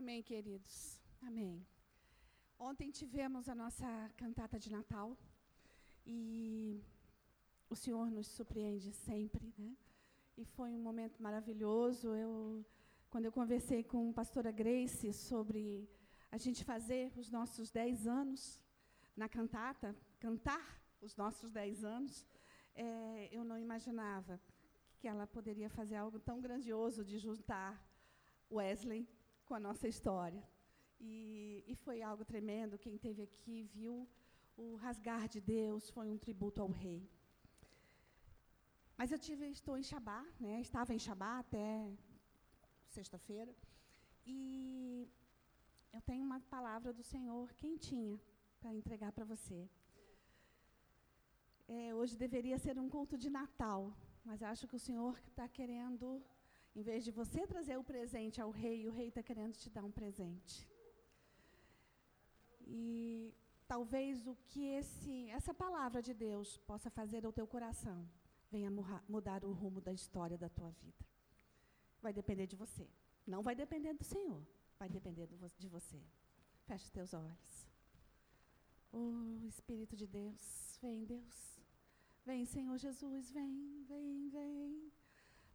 Amém, queridos. Amém. Ontem tivemos a nossa cantata de Natal e o Senhor nos surpreende sempre, né? E foi um momento maravilhoso. Eu, quando eu conversei com a pastora Grace sobre a gente fazer os nossos dez anos na cantata, cantar os nossos dez anos, é, eu não imaginava que ela poderia fazer algo tão grandioso de juntar Wesley com a nossa história. E, e foi algo tremendo. Quem esteve aqui viu o rasgar de Deus, foi um tributo ao rei. Mas eu tive, estou em Shabá, né? estava em Shabá até sexta-feira, e eu tenho uma palavra do Senhor quentinha para entregar para você. É, hoje deveria ser um culto de Natal, mas acho que o Senhor está querendo, em vez de você trazer o presente ao rei, o rei está querendo te dar um presente. E talvez o que esse, essa palavra de Deus possa fazer ao teu coração venha mudar o rumo da história da tua vida. Vai depender de você. Não vai depender do Senhor, vai depender do, de você. Feche teus olhos. Oh, Espírito de Deus, vem, Deus. Vem, Senhor Jesus, vem, vem, vem.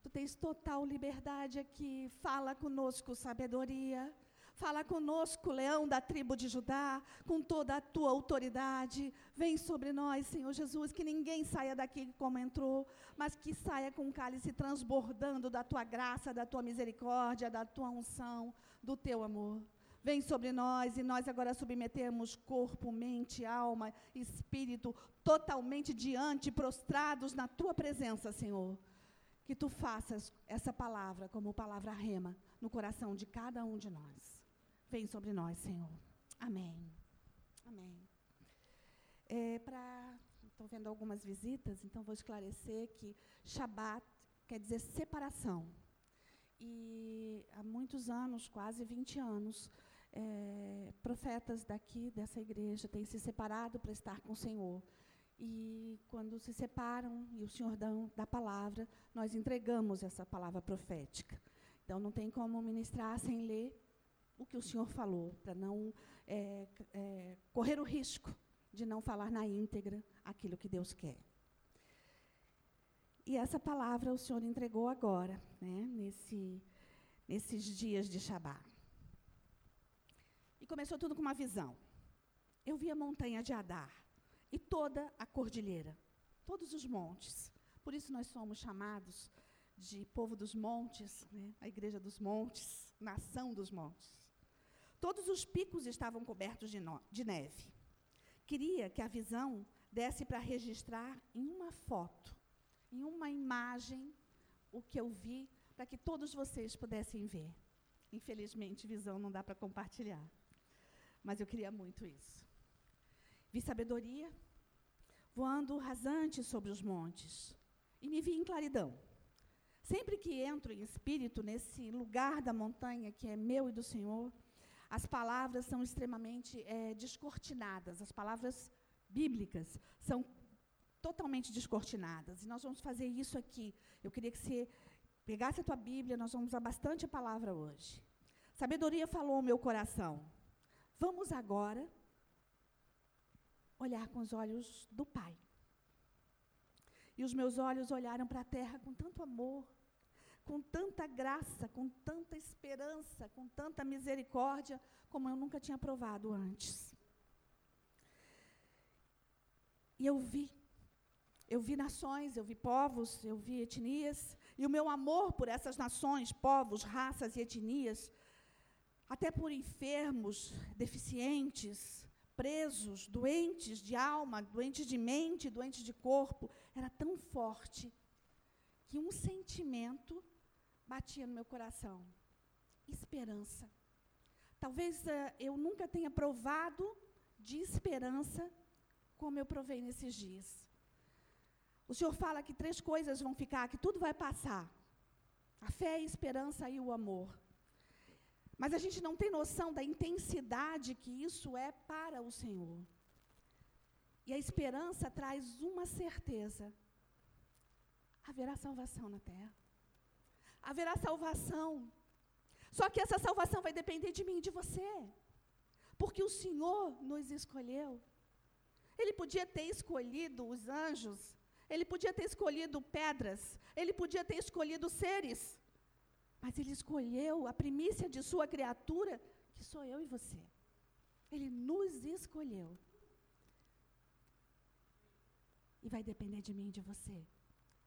Tu tens total liberdade aqui. Fala conosco, sabedoria. Fala conosco, leão da tribo de Judá, com toda a tua autoridade. Vem sobre nós, Senhor Jesus, que ninguém saia daqui como entrou, mas que saia com o cálice transbordando da tua graça, da tua misericórdia, da tua unção, do teu amor. Vem sobre nós e nós agora submetemos corpo, mente, alma, espírito totalmente diante, prostrados na tua presença, Senhor. Que tu faças essa palavra como palavra rema no coração de cada um de nós. Vem sobre nós, Senhor. Amém. Amém. É, Estou vendo algumas visitas, então vou esclarecer que Shabat quer dizer separação. E há muitos anos, quase 20 anos, é, profetas daqui, dessa igreja, têm se separado para estar com o Senhor. E quando se separam e o Senhor dá, dá palavra, nós entregamos essa palavra profética. Então não tem como ministrar sem ler o que o Senhor falou, para não é, é, correr o risco de não falar na íntegra aquilo que Deus quer. E essa palavra o Senhor entregou agora, né, nesse, nesses dias de Shabá. E começou tudo com uma visão. Eu vi a montanha de Adar e toda a cordilheira, todos os montes. Por isso nós somos chamados de povo dos montes, né, a igreja dos montes, nação dos montes. Todos os picos estavam cobertos de, no, de neve. Queria que a visão desse para registrar em uma foto, em uma imagem, o que eu vi, para que todos vocês pudessem ver. Infelizmente, visão não dá para compartilhar. Mas eu queria muito isso. Vi sabedoria voando rasante sobre os montes e me vi em claridão. Sempre que entro em espírito nesse lugar da montanha que é meu e do Senhor, as palavras são extremamente é, descortinadas, as palavras bíblicas são totalmente descortinadas. E nós vamos fazer isso aqui. Eu queria que você pegasse a tua Bíblia, nós vamos usar bastante a palavra hoje. Sabedoria falou ao meu coração. Vamos agora olhar com os olhos do Pai. E os meus olhos olharam para a terra com tanto amor, com tanta graça, com tanta esperança, com tanta misericórdia, como eu nunca tinha provado antes. E eu vi, eu vi nações, eu vi povos, eu vi etnias, e o meu amor por essas nações, povos, raças e etnias, até por enfermos, deficientes, presos, doentes de alma, doentes de mente, doentes de corpo, era tão forte que um sentimento batia no meu coração: esperança. Talvez uh, eu nunca tenha provado de esperança como eu provei nesses dias. O Senhor fala que três coisas vão ficar, que tudo vai passar: a fé, a esperança e o amor. Mas a gente não tem noção da intensidade que isso é para o Senhor. E a esperança traz uma certeza: haverá salvação na terra haverá salvação. Só que essa salvação vai depender de mim e de você. Porque o Senhor nos escolheu. Ele podia ter escolhido os anjos, ele podia ter escolhido pedras, ele podia ter escolhido seres. Mas ele escolheu a primícia de sua criatura, que sou eu e você. Ele nos escolheu. E vai depender de mim e de você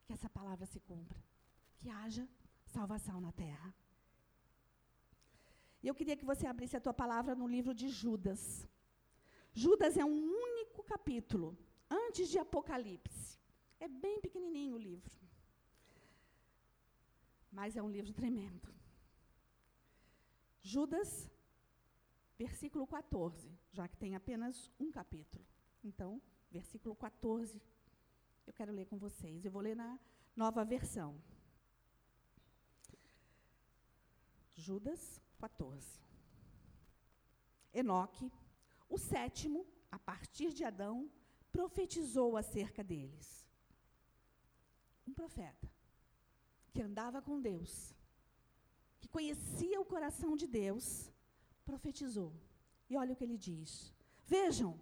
que essa palavra se cumpra, que haja salvação na terra. E eu queria que você abrisse a tua palavra no livro de Judas. Judas é um único capítulo, antes de Apocalipse. É bem pequenininho o livro. Mas é um livro tremendo. Judas, versículo 14, já que tem apenas um capítulo. Então, versículo 14 eu quero ler com vocês. Eu vou ler na nova versão. Judas 14. Enoque, o sétimo, a partir de Adão, profetizou acerca deles. Um profeta que andava com Deus, que conhecia o coração de Deus, profetizou. E olha o que ele diz: Vejam,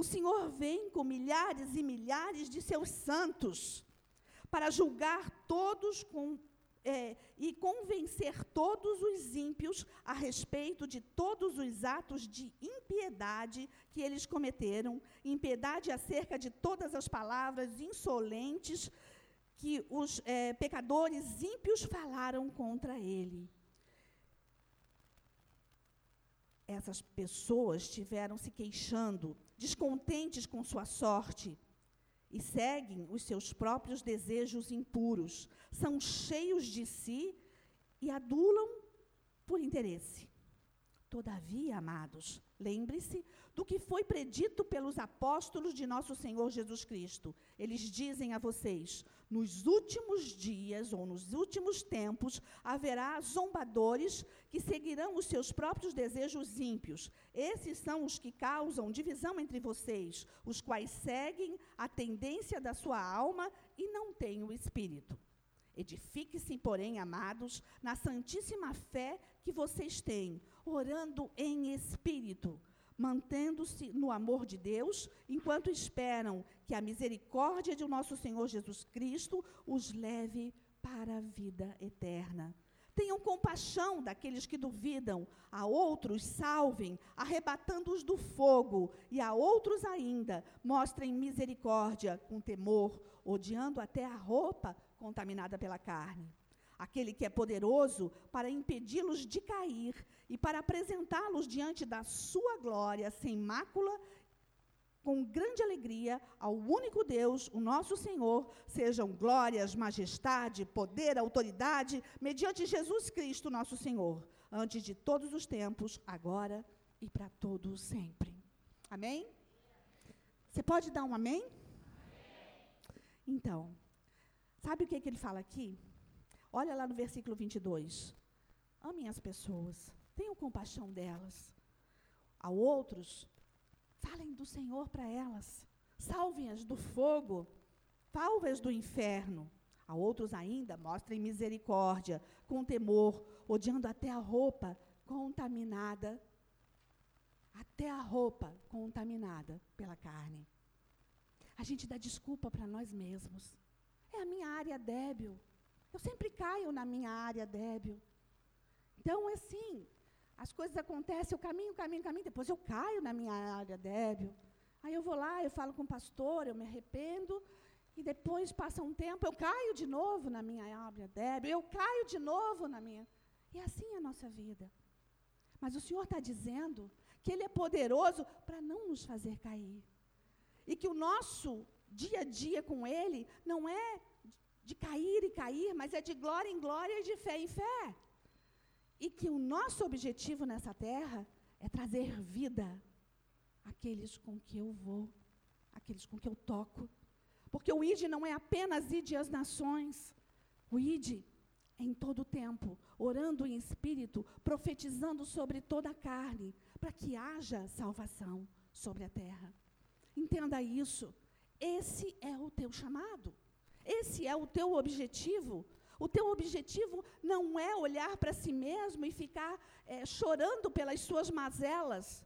o Senhor vem com milhares e milhares de seus santos para julgar todos com, é, e convencer todos os ímpios a respeito de todos os atos de impiedade que eles cometeram, impiedade acerca de todas as palavras insolentes que os é, pecadores ímpios falaram contra ele. Essas pessoas tiveram se queixando descontentes com sua sorte, e seguem os seus próprios desejos impuros, são cheios de si e adulam por interesse. Todavia, amados, lembre-se do que foi predito pelos apóstolos de nosso Senhor Jesus Cristo. Eles dizem a vocês: nos últimos dias ou nos últimos tempos haverá zombadores que seguirão os seus próprios desejos ímpios. Esses são os que causam divisão entre vocês, os quais seguem a tendência da sua alma e não têm o espírito. Edifique-se, porém, amados, na santíssima fé que vocês têm, orando em espírito mantendo-se no amor de Deus, enquanto esperam que a misericórdia de nosso Senhor Jesus Cristo os leve para a vida eterna. Tenham compaixão daqueles que duvidam, a outros salvem, arrebatando-os do fogo, e a outros ainda mostrem misericórdia com temor, odiando até a roupa contaminada pela carne aquele que é poderoso para impedi-los de cair e para apresentá-los diante da sua glória sem mácula, com grande alegria, ao único Deus, o nosso Senhor, sejam glórias, majestade, poder, autoridade, mediante Jesus Cristo, nosso Senhor, antes de todos os tempos, agora e para todos sempre. Amém? Você pode dar um amém? amém? Então, sabe o que, que ele fala aqui? Olha lá no versículo 22. Amem as pessoas, tenham compaixão delas. A outros, falem do Senhor para elas. Salvem-as do fogo, salve-as do inferno. A outros ainda, mostrem misericórdia, com temor, odiando até a roupa contaminada, até a roupa contaminada pela carne. A gente dá desculpa para nós mesmos. É a minha área débil. Eu sempre caio na minha área débil. Então, assim, as coisas acontecem, eu caminho, caminho, caminho, depois eu caio na minha área débil. Aí eu vou lá, eu falo com o pastor, eu me arrependo, e depois passa um tempo, eu caio de novo na minha área débil, eu caio de novo na minha. E assim é a nossa vida. Mas o Senhor está dizendo que Ele é poderoso para não nos fazer cair. E que o nosso dia a dia com Ele não é de cair e cair, mas é de glória em glória e de fé em fé. E que o nosso objetivo nessa terra é trazer vida àqueles com que eu vou, àqueles com que eu toco. Porque o ID não é apenas ID às nações. O ID é em todo o tempo, orando em espírito, profetizando sobre toda a carne, para que haja salvação sobre a terra. Entenda isso. Esse é o teu chamado. Esse é o teu objetivo. O teu objetivo não é olhar para si mesmo e ficar é, chorando pelas suas mazelas.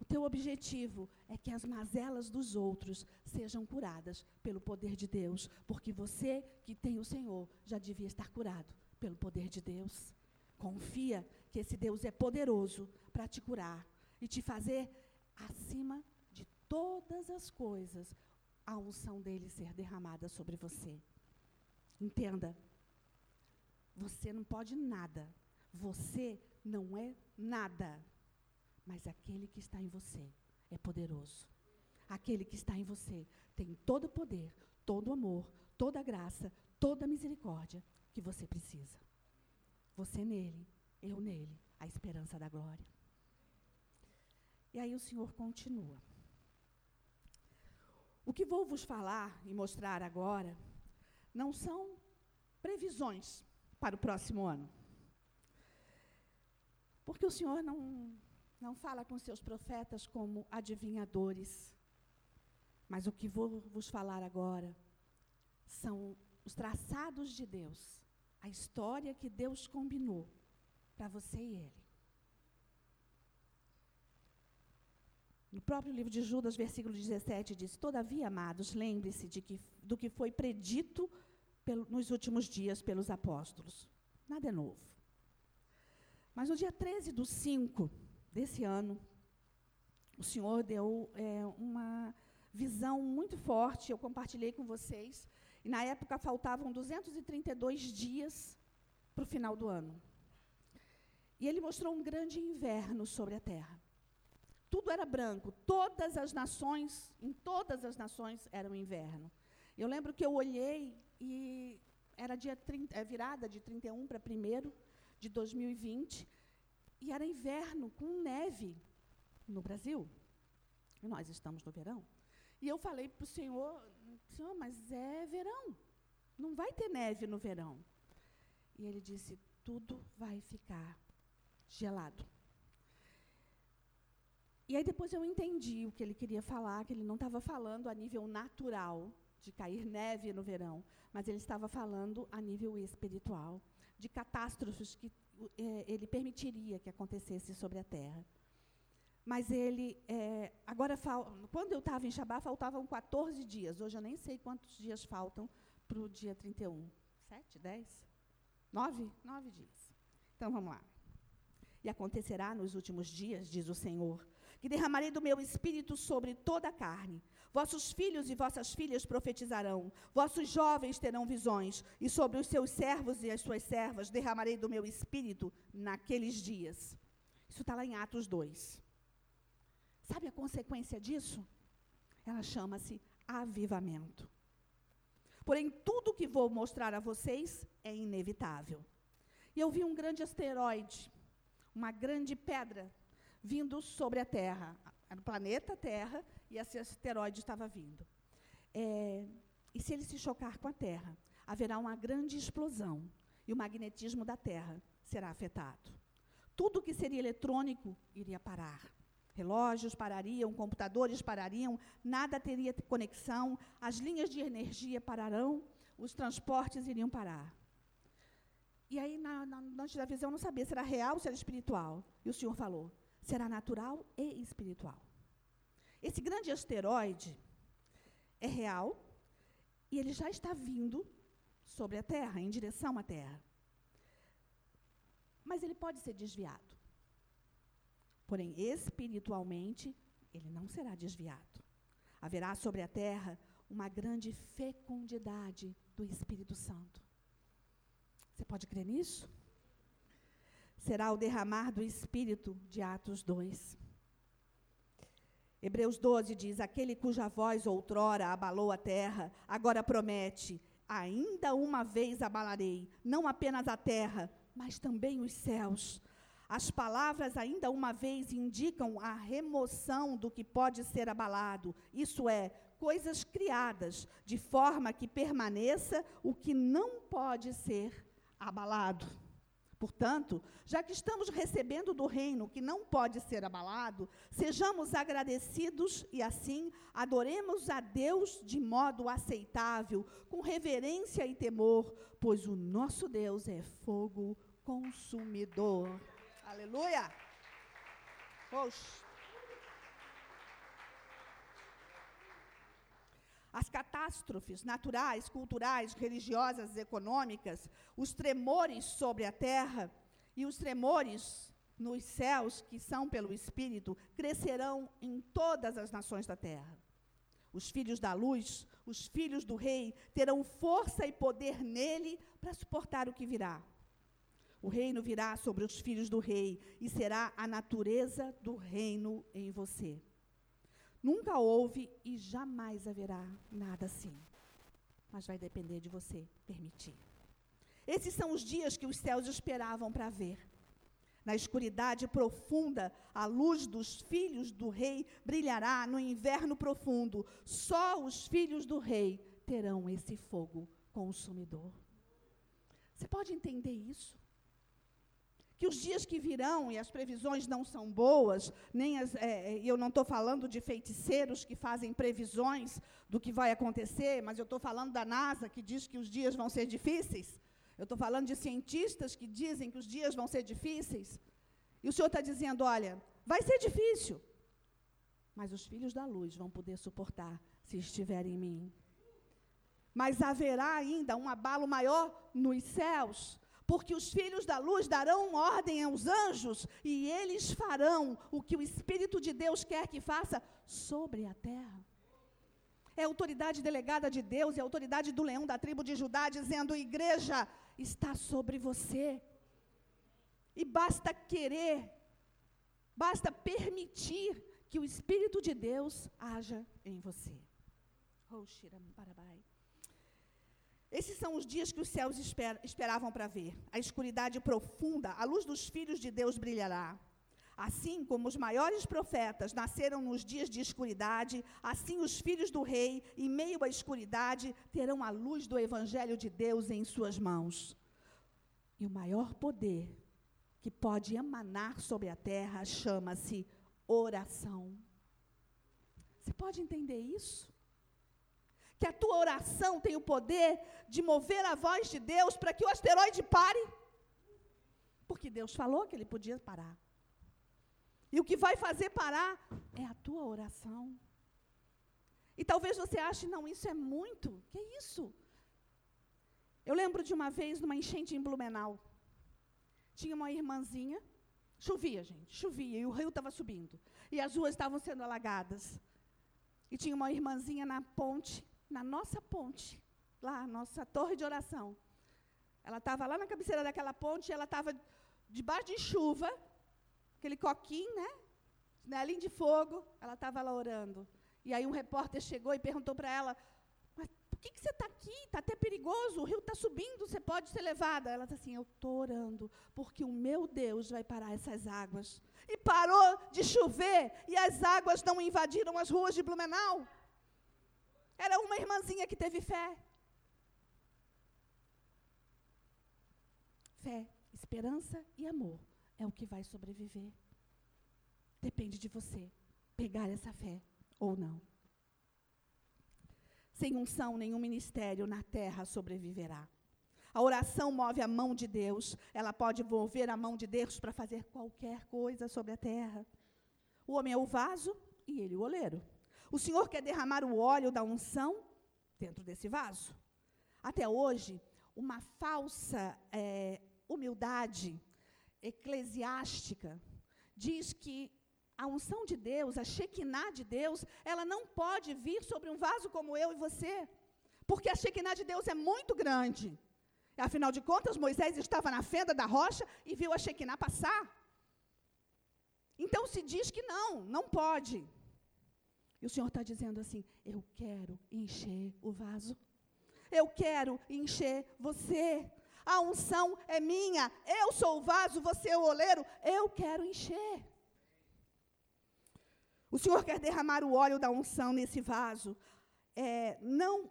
O teu objetivo é que as mazelas dos outros sejam curadas pelo poder de Deus, porque você que tem o Senhor já devia estar curado pelo poder de Deus. Confia que esse Deus é poderoso para te curar e te fazer acima de todas as coisas a unção dele ser derramada sobre você. Entenda, você não pode nada. Você não é nada. Mas aquele que está em você é poderoso. Aquele que está em você tem todo o poder, todo o amor, toda a graça, toda a misericórdia que você precisa. Você nele, eu nele, a esperança da glória. E aí o Senhor continua. O que vou vos falar e mostrar agora não são previsões para o próximo ano. Porque o Senhor não, não fala com seus profetas como adivinhadores. Mas o que vou vos falar agora são os traçados de Deus, a história que Deus combinou para você e ele. No próprio livro de Judas, versículo 17, diz: Todavia, amados, lembre-se que, do que foi predito pelo, nos últimos dias pelos apóstolos. Nada é novo. Mas no dia 13 do 5 desse ano, o Senhor deu é, uma visão muito forte, eu compartilhei com vocês, e na época faltavam 232 dias para o final do ano. E ele mostrou um grande inverno sobre a terra tudo era branco, todas as nações, em todas as nações era o inverno. Eu lembro que eu olhei e era dia 30, é, virada de 31 para 1 de 2020, e era inverno com neve no Brasil. E nós estamos no verão. E eu falei para o Senhor, Senhor, mas é verão, não vai ter neve no verão. E ele disse: tudo vai ficar gelado. E aí depois eu entendi o que ele queria falar, que ele não estava falando a nível natural de cair neve no verão, mas ele estava falando a nível espiritual, de catástrofes que é, ele permitiria que acontecesse sobre a terra. Mas ele, é, agora, quando eu estava em Shabá, faltavam 14 dias. Hoje eu nem sei quantos dias faltam para o dia 31. Sete, dez? Nove? Nove dias. Então vamos lá. E acontecerá nos últimos dias, diz o Senhor, que derramarei do meu espírito sobre toda a carne. Vossos filhos e vossas filhas profetizarão, vossos jovens terão visões, e sobre os seus servos e as suas servas derramarei do meu espírito naqueles dias. Isso está lá em Atos 2. Sabe a consequência disso? Ela chama-se avivamento. Porém, tudo que vou mostrar a vocês é inevitável. E eu vi um grande asteroide, uma grande pedra vindo sobre a Terra. O planeta Terra e esse asteroide estava vindo. É, e se ele se chocar com a Terra, haverá uma grande explosão e o magnetismo da Terra será afetado. Tudo que seria eletrônico iria parar. Relógios parariam, computadores parariam, nada teria conexão, as linhas de energia pararão, os transportes iriam parar. E aí, na, na, visão, eu não sabia se era real ou se era espiritual. E o Senhor falou: será natural e espiritual. Esse grande asteroide é real e ele já está vindo sobre a Terra, em direção à Terra. Mas ele pode ser desviado. Porém, espiritualmente, ele não será desviado. Haverá sobre a Terra uma grande fecundidade do Espírito Santo. Você pode crer nisso? Será o derramar do Espírito de Atos 2. Hebreus 12 diz: Aquele cuja voz outrora abalou a terra, agora promete: Ainda uma vez abalarei, não apenas a terra, mas também os céus. As palavras ainda uma vez indicam a remoção do que pode ser abalado, isso é, coisas criadas, de forma que permaneça o que não pode ser abalado. Portanto, já que estamos recebendo do reino que não pode ser abalado, sejamos agradecidos e assim adoremos a Deus de modo aceitável, com reverência e temor, pois o nosso Deus é fogo consumidor. Aleluia! Oxe. As catástrofes naturais, culturais, religiosas, econômicas, os tremores sobre a terra e os tremores nos céus, que são pelo Espírito, crescerão em todas as nações da terra. Os filhos da luz, os filhos do rei, terão força e poder nele para suportar o que virá. O reino virá sobre os filhos do rei e será a natureza do reino em você. Nunca houve e jamais haverá nada assim. Mas vai depender de você permitir. Esses são os dias que os céus esperavam para ver. Na escuridade profunda, a luz dos filhos do rei brilhará no inverno profundo. Só os filhos do rei terão esse fogo consumidor. Você pode entender isso? Que os dias que virão, e as previsões não são boas, nem as, é, é eu não estou falando de feiticeiros que fazem previsões do que vai acontecer, mas eu estou falando da NASA, que diz que os dias vão ser difíceis. Eu estou falando de cientistas que dizem que os dias vão ser difíceis. E o Senhor está dizendo: olha, vai ser difícil, mas os filhos da luz vão poder suportar se estiverem em mim. Mas haverá ainda um abalo maior nos céus, porque os filhos da luz darão ordem aos anjos e eles farão o que o Espírito de Deus quer que faça sobre a terra. É a autoridade delegada de Deus, é a autoridade do leão da tribo de Judá, dizendo: igreja está sobre você. E basta querer, basta permitir que o Espírito de Deus haja em você. Oh, esses são os dias que os céus esper esperavam para ver. A escuridade profunda, a luz dos filhos de Deus brilhará. Assim como os maiores profetas nasceram nos dias de escuridade, assim os filhos do rei, em meio à escuridade, terão a luz do evangelho de Deus em suas mãos. E o maior poder que pode emanar sobre a terra chama-se oração. Você pode entender isso? Que a tua oração tem o poder de mover a voz de Deus para que o asteroide pare. Porque Deus falou que ele podia parar. E o que vai fazer parar é a tua oração. E talvez você ache, não, isso é muito. Que isso? Eu lembro de uma vez numa enchente em Blumenau. Tinha uma irmãzinha, chovia, gente, chovia, e o rio estava subindo. E as ruas estavam sendo alagadas. E tinha uma irmãzinha na ponte, na nossa ponte, lá, nossa torre de oração. Ela estava lá na cabeceira daquela ponte, ela estava debaixo de chuva, aquele coquinho, né? Nelinho de fogo, ela estava lá orando. E aí um repórter chegou e perguntou para ela, mas por que, que você está aqui? Está até perigoso, o rio está subindo, você pode ser levada. Ela disse assim, eu estou orando, porque o meu Deus vai parar essas águas. E parou de chover, e as águas não invadiram as ruas de Blumenau. Era uma irmãzinha que teve fé. Fé, esperança e amor é o que vai sobreviver. Depende de você pegar essa fé ou não. Sem unção, nenhum ministério na terra sobreviverá. A oração move a mão de Deus, ela pode mover a mão de Deus para fazer qualquer coisa sobre a terra. O homem é o vaso e ele o oleiro. O Senhor quer derramar o óleo da unção dentro desse vaso. Até hoje, uma falsa é, humildade eclesiástica diz que a unção de Deus, a Shekinah de Deus, ela não pode vir sobre um vaso como eu e você, porque a Shekinah de Deus é muito grande. Afinal de contas, Moisés estava na fenda da rocha e viu a Shekinah passar. Então se diz que não, não pode. E o Senhor está dizendo assim: Eu quero encher o vaso. Eu quero encher você. A unção é minha. Eu sou o vaso, você é o oleiro. Eu quero encher. O Senhor quer derramar o óleo da unção nesse vaso. É, não,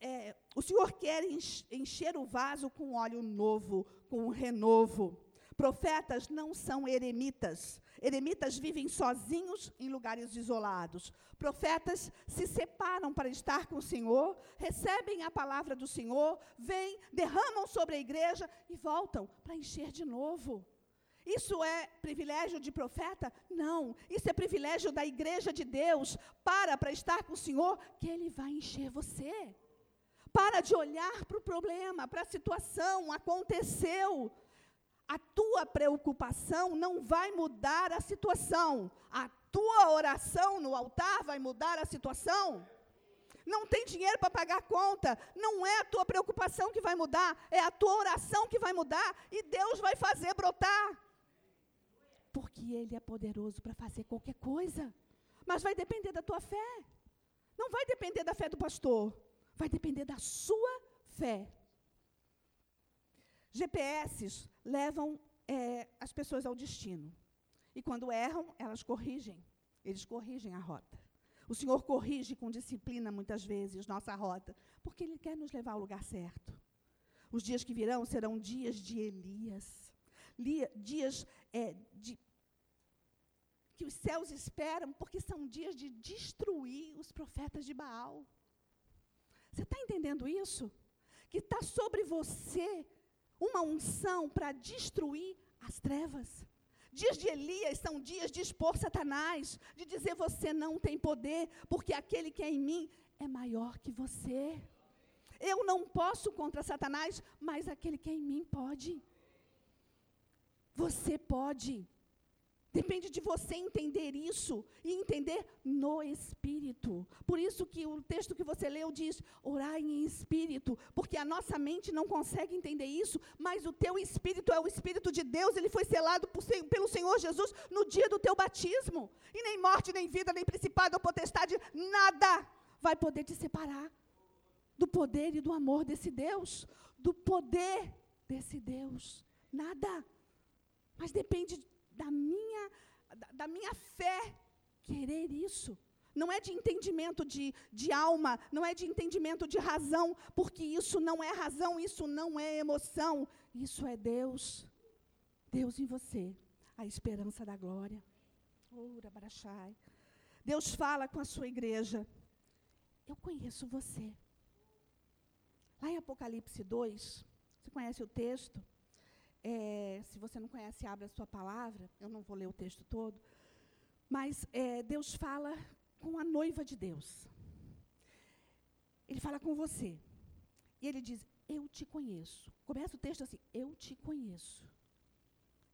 é, o Senhor quer encher o vaso com óleo novo, com um renovo. Profetas não são eremitas. Eremitas vivem sozinhos em lugares isolados. Profetas se separam para estar com o Senhor, recebem a palavra do Senhor, vêm, derramam sobre a igreja e voltam para encher de novo. Isso é privilégio de profeta? Não. Isso é privilégio da igreja de Deus. Para para estar com o Senhor, que Ele vai encher você. Para de olhar para o problema, para a situação, aconteceu. A tua preocupação não vai mudar a situação. A tua oração no altar vai mudar a situação. Não tem dinheiro para pagar a conta. Não é a tua preocupação que vai mudar, é a tua oração que vai mudar e Deus vai fazer brotar. Porque Ele é poderoso para fazer qualquer coisa. Mas vai depender da tua fé. Não vai depender da fé do pastor. Vai depender da sua fé. GPS levam é, as pessoas ao destino. E quando erram, elas corrigem. Eles corrigem a rota. O Senhor corrige com disciplina, muitas vezes, nossa rota, porque Ele quer nos levar ao lugar certo. Os dias que virão serão dias de Elias, dias é, de, que os céus esperam, porque são dias de destruir os profetas de Baal. Você está entendendo isso? Que está sobre você uma unção para destruir as trevas. Dias de Elias são dias de expor Satanás, de dizer você não tem poder, porque aquele que é em mim é maior que você. Eu não posso contra Satanás, mas aquele que é em mim pode. Você pode. Depende de você entender isso e entender no espírito. Por isso que o texto que você leu diz: orar em espírito, porque a nossa mente não consegue entender isso, mas o teu espírito é o espírito de Deus, ele foi selado por, pelo Senhor Jesus no dia do teu batismo. E nem morte, nem vida, nem principado ou potestade, nada vai poder te separar do poder e do amor desse Deus, do poder desse Deus. Nada. Mas depende da minha, da, da minha fé querer isso. Não é de entendimento de, de alma, não é de entendimento de razão, porque isso não é razão, isso não é emoção, isso é Deus. Deus em você, a esperança da glória. Ora, Barachai. Deus fala com a sua igreja. Eu conheço você. Lá em Apocalipse 2, você conhece o texto? É, se você não conhece, abra a sua palavra. Eu não vou ler o texto todo. Mas é, Deus fala com a noiva de Deus. Ele fala com você. E ele diz: Eu te conheço. Começa o texto assim: Eu te conheço.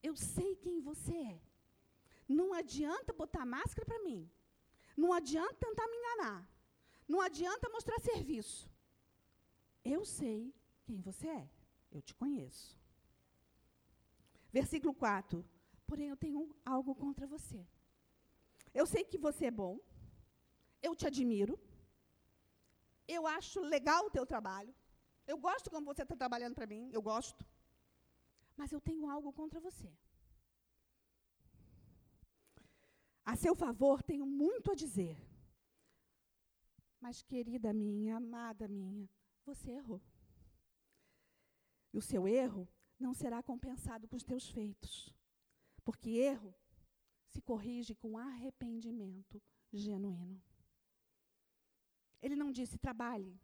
Eu sei quem você é. Não adianta botar máscara para mim. Não adianta tentar me enganar. Não adianta mostrar serviço. Eu sei quem você é. Eu te conheço. Versículo 4. Porém, eu tenho algo contra você. Eu sei que você é bom. Eu te admiro. Eu acho legal o teu trabalho. Eu gosto como você está trabalhando para mim. Eu gosto. Mas eu tenho algo contra você. A seu favor, tenho muito a dizer. Mas, querida minha, amada minha, você errou. E o seu erro não será compensado com os teus feitos. Porque erro se corrige com arrependimento genuíno. Ele não disse trabalhe.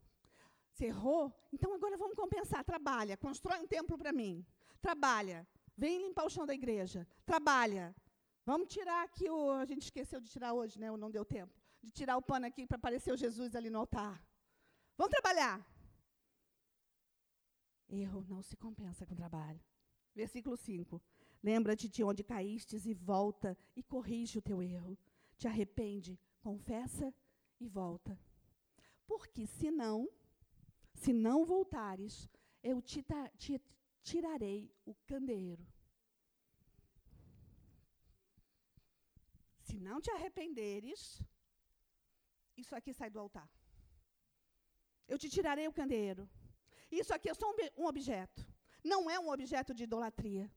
Você errou? Então agora vamos compensar. Trabalha, constrói um templo para mim. Trabalha, vem limpar o chão da igreja. Trabalha. Vamos tirar aqui o. A gente esqueceu de tirar hoje, né? Não deu tempo. De tirar o pano aqui para aparecer o Jesus ali no altar. Vamos trabalhar. Erro não se compensa com trabalho. Versículo 5. Lembra-te de onde caístes e volta e corrige o teu erro. Te arrepende, confessa e volta. Porque se não, se não voltares, eu te, te tirarei o candeeiro. Se não te arrependeres, isso aqui sai do altar. Eu te tirarei o candeeiro. Isso aqui é só um, objeto. Não é um objeto de idolatria.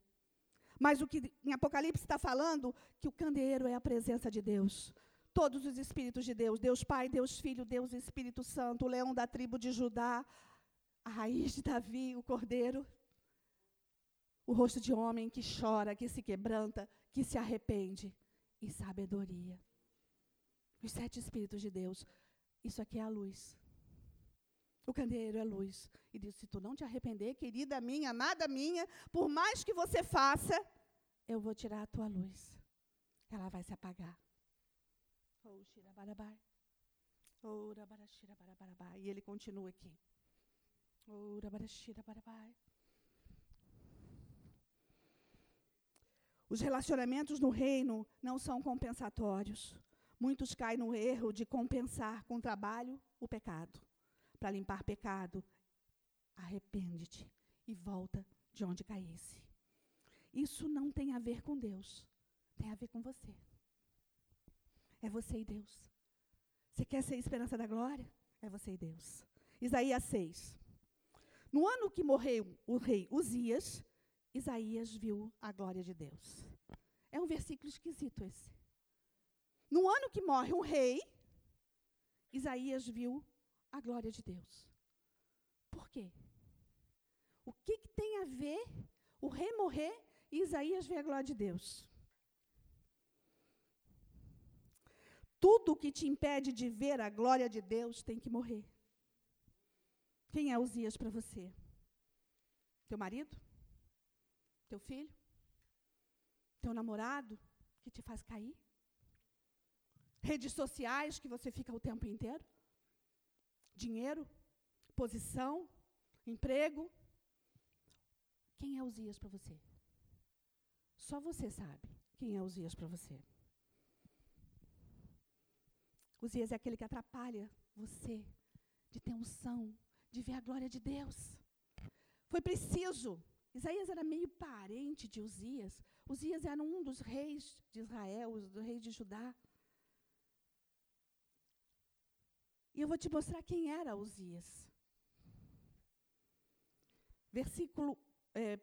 Mas o que em Apocalipse está falando, que o candeeiro é a presença de Deus. Todos os espíritos de Deus, Deus Pai, Deus Filho, Deus Espírito Santo, o leão da tribo de Judá, a raiz de Davi, o cordeiro. o rosto de homem que chora, que se quebranta, que se arrepende, e sabedoria. Os sete Espíritos de Deus. Isso aqui é a luz. O candeeiro é luz. E diz: se tu não te arrepender, querida minha, amada minha, por mais que você faça, eu vou tirar a tua luz. Ela vai se apagar. Oh, oh e ele continua aqui. Oh, Os relacionamentos no reino não são compensatórios. Muitos caem no erro de compensar com trabalho o pecado. Para limpar pecado, arrepende-te e volta de onde caísse. Isso não tem a ver com Deus, tem a ver com você. É você e Deus. Você quer ser esperança da glória? É você e Deus. Isaías 6. No ano que morreu o rei Uzias, Isaías viu a glória de Deus. É um versículo esquisito esse. No ano que morre um rei, Isaías viu a glória de Deus. Por quê? O que, que tem a ver o rei morrer e Isaías ver a glória de Deus? Tudo que te impede de ver a glória de Deus tem que morrer. Quem é Uzias para você? Teu marido? Teu filho? Teu namorado que te faz cair? Redes sociais que você fica o tempo inteiro? Dinheiro? Posição? Emprego? Quem é Uzias para você? Só você sabe quem é Uzias para você. Uzias é aquele que atrapalha você de ter unção, de ver a glória de Deus. Foi preciso Isaías era meio parente de Uzias. Uzias era um dos reis de Israel, do rei de Judá. E eu vou te mostrar quem era Uzias. Versículo, é,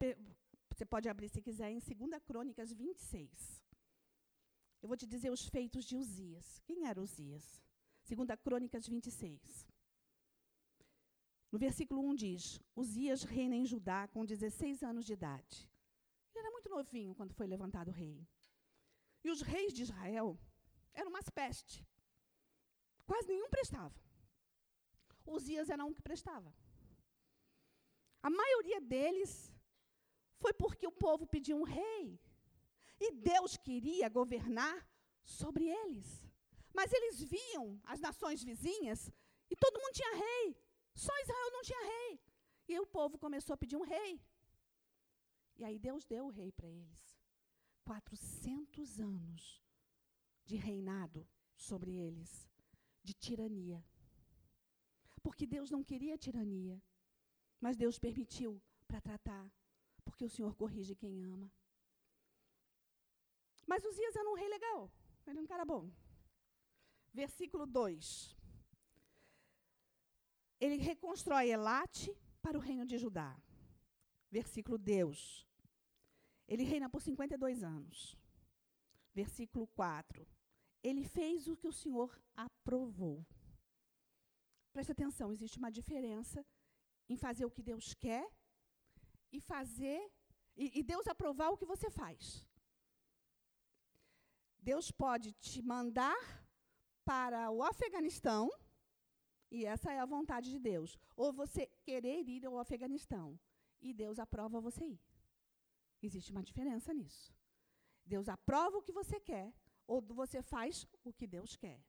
você pode abrir se quiser, em 2 Crônicas 26. Eu vou te dizer os feitos de Uzias. Quem era Uzias? 2 Crônicas 26. No versículo 1 diz: Uzias reina em Judá com 16 anos de idade. Ele era muito novinho quando foi levantado rei. E os reis de Israel eram umas pestes. Quase nenhum prestava. Uzias era um que prestava. A maioria deles foi porque o povo pediu um rei. E Deus queria governar sobre eles. Mas eles viam as nações vizinhas e todo mundo tinha rei. Só Israel não tinha rei. E o povo começou a pedir um rei. E aí Deus deu o rei para eles. 400 anos de reinado sobre eles, de tirania. Porque Deus não queria tirania, mas Deus permitiu para tratar, porque o Senhor corrige quem ama. Mas Uzias era um rei legal, era um cara bom. Versículo 2 ele reconstrói Elate para o reino de Judá. Versículo Deus. Ele reina por 52 anos. Versículo 4. Ele fez o que o Senhor aprovou. Preste atenção, existe uma diferença em fazer o que Deus quer e fazer e, e Deus aprovar o que você faz. Deus pode te mandar para o Afeganistão e essa é a vontade de Deus. Ou você querer ir ao Afeganistão e Deus aprova você ir. Existe uma diferença nisso. Deus aprova o que você quer, ou você faz o que Deus quer.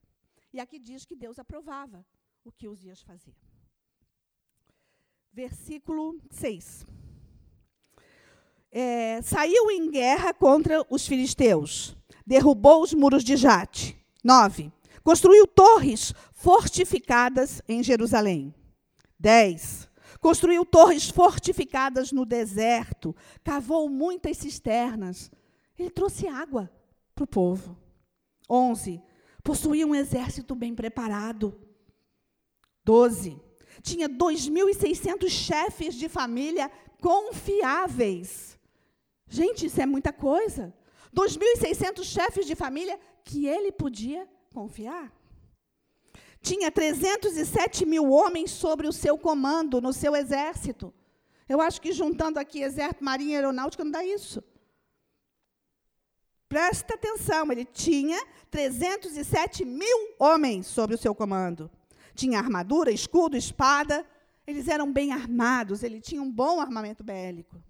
E aqui diz que Deus aprovava o que Uzias fazia. Versículo 6. É, saiu em guerra contra os filisteus, derrubou os muros de Jate. 9. Construiu torres fortificadas em Jerusalém. 10. Construiu torres fortificadas no deserto, cavou muitas cisternas. Ele trouxe água para o povo. 11. Possuía um exército bem preparado. 12. Tinha 2.600 chefes de família confiáveis. Gente, isso é muita coisa. 2.600 chefes de família que ele podia confiar. Tinha 307 mil homens sobre o seu comando, no seu exército. Eu acho que juntando aqui Exército, Marinha Aeronáutica não dá isso. Presta atenção, ele tinha 307 mil homens sob o seu comando. Tinha armadura, escudo, espada. Eles eram bem armados, ele tinha um bom armamento bélico.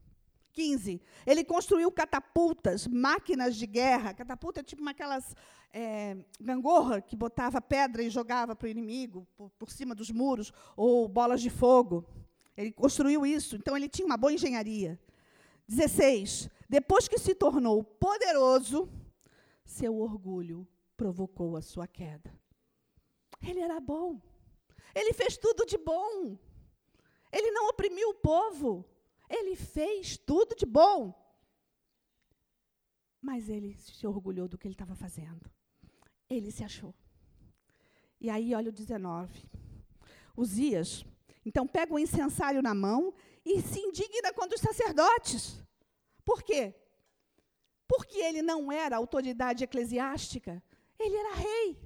15. Ele construiu catapultas, máquinas de guerra. Catapulta é tipo aquelas é, gangorra que botava pedra e jogava para o inimigo por, por cima dos muros, ou bolas de fogo. Ele construiu isso, então ele tinha uma boa engenharia. 16. Depois que se tornou poderoso, seu orgulho provocou a sua queda. Ele era bom. Ele fez tudo de bom. Ele não oprimiu o povo. Ele fez tudo de bom. Mas ele se orgulhou do que ele estava fazendo. Ele se achou. E aí, olha o 19. Uzias, então pega o incensário na mão e se indigna contra os sacerdotes. Por quê? Porque ele não era autoridade eclesiástica, ele era rei.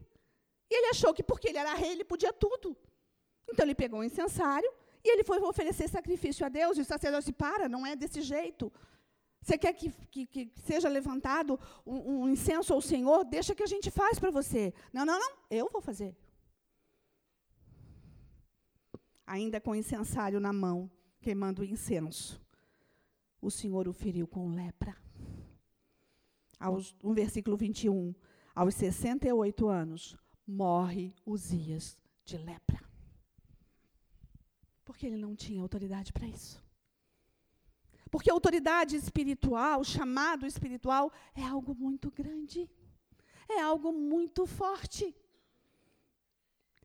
E ele achou que porque ele era rei, ele podia tudo. Então ele pegou o incensário e ele foi oferecer sacrifício a Deus. E o sacerdote disse: Para, não é desse jeito. Você quer que, que, que seja levantado um, um, incenso ao Senhor? Deixa que a gente faz para você. Não, não, não, eu vou fazer. Ainda com o incensário na mão, queimando o incenso, o Senhor o feriu com lepra. Aos, versículo 21, aos 68 anos, morre Uzias de lepra. Porque ele não tinha autoridade para isso. Porque autoridade espiritual, chamado espiritual, é algo muito grande. É algo muito forte.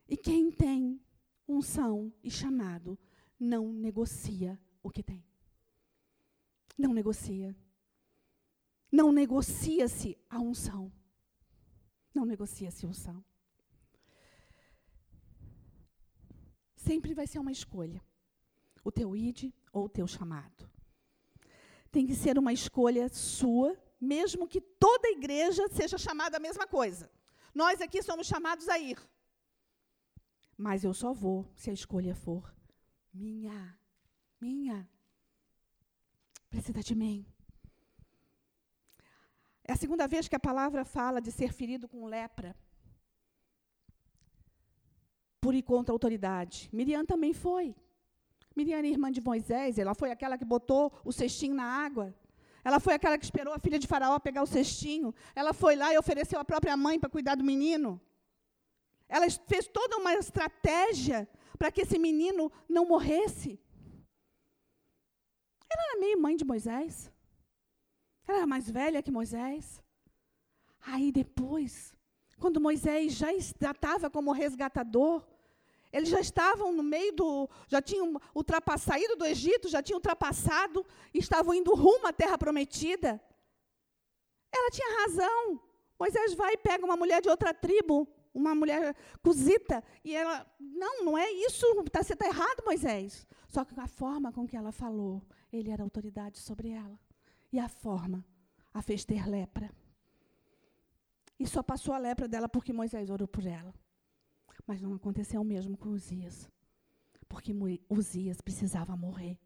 E quem tem unção e chamado não negocia o que tem. Não negocia. Não negocia-se a unção. Não negocia-se a unção. Sempre vai ser uma escolha. O teu id ou o teu chamado. Tem que ser uma escolha sua, mesmo que toda a igreja seja chamada a mesma coisa. Nós aqui somos chamados a ir. Mas eu só vou se a escolha for minha. Minha. Precisa de mim. É a segunda vez que a palavra fala de ser ferido com lepra. Por ir contra a autoridade. Miriam também foi. Miriam era irmã de Moisés, ela foi aquela que botou o cestinho na água. Ela foi aquela que esperou a filha de Faraó pegar o cestinho. Ela foi lá e ofereceu a própria mãe para cuidar do menino. Ela fez toda uma estratégia para que esse menino não morresse. Ela era meio mãe de Moisés. Ela era mais velha que Moisés. Aí depois, quando Moisés já estava como resgatador, eles já estavam no meio do. já tinham ultrapassado, do Egito, já tinham ultrapassado, estavam indo rumo à terra prometida. Ela tinha razão. Moisés vai e pega uma mulher de outra tribo, uma mulher cozita, e ela. Não, não é isso, tá, você está errado, Moisés. Só que a forma com que ela falou, ele era autoridade sobre ela. E a forma a fez ter lepra. E só passou a lepra dela porque Moisés orou por ela. Mas não aconteceu o mesmo com Uzias. Porque Uzias precisava morrer.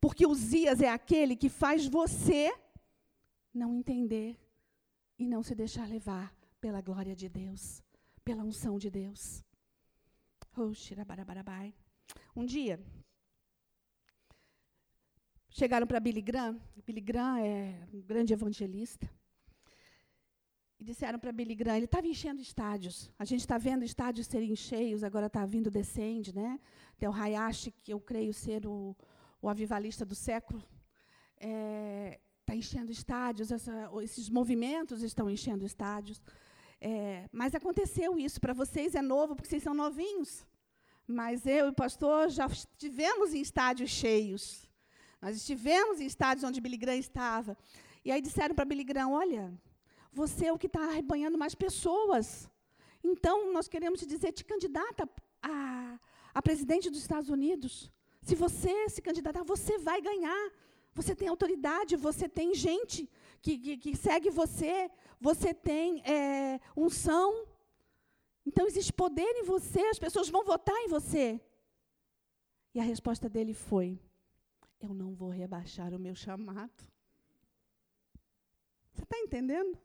Porque Uzias é aquele que faz você não entender e não se deixar levar pela glória de Deus, pela unção de Deus. Oh, um dia, chegaram para Billy Graham. Billy Graham é um grande evangelista disseram para Billy Graham, ele estava enchendo estádios. A gente está vendo estádios serem cheios, agora está vindo Descende, né? Tem o Hayashi, que eu creio ser o, o avivalista do século. Está é, tá enchendo estádios, essa, esses movimentos estão enchendo estádios. É, mas aconteceu isso, para vocês é novo, porque vocês são novinhos. Mas eu e o pastor já estivemos em estádios cheios. Nós estivemos em estádios onde Billy Graham estava. E aí disseram para Billy Graham, olha, você é o que está arrebanhando mais pessoas. Então, nós queremos te dizer, te candidata a, a presidente dos Estados Unidos. Se você se candidatar, você vai ganhar. Você tem autoridade, você tem gente que, que, que segue você, você tem é, unção. Então, existe poder em você, as pessoas vão votar em você. E a resposta dele foi: eu não vou rebaixar o meu chamado. Você está entendendo?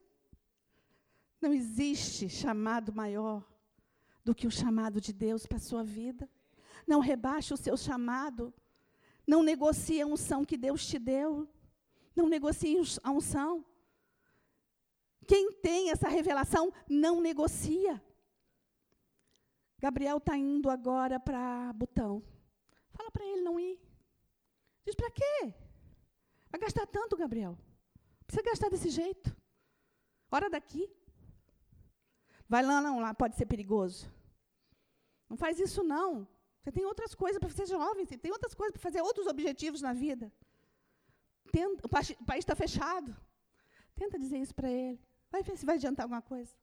Não existe chamado maior do que o chamado de Deus para a sua vida. Não rebaixe o seu chamado. Não negocie a unção que Deus te deu. Não negocie a unção. Quem tem essa revelação não negocia. Gabriel está indo agora para Butão. Fala para ele não ir. Diz para quê? Vai gastar tanto, Gabriel. Precisa gastar desse jeito. Hora daqui. Vai lá, não, lá pode ser perigoso. Não faz isso, não. Você tem outras coisas para ser jovem, você tem outras coisas para fazer outros objetivos na vida. Tenta, o país está fechado. Tenta dizer isso para ele. Vai ver se vai adiantar alguma coisa.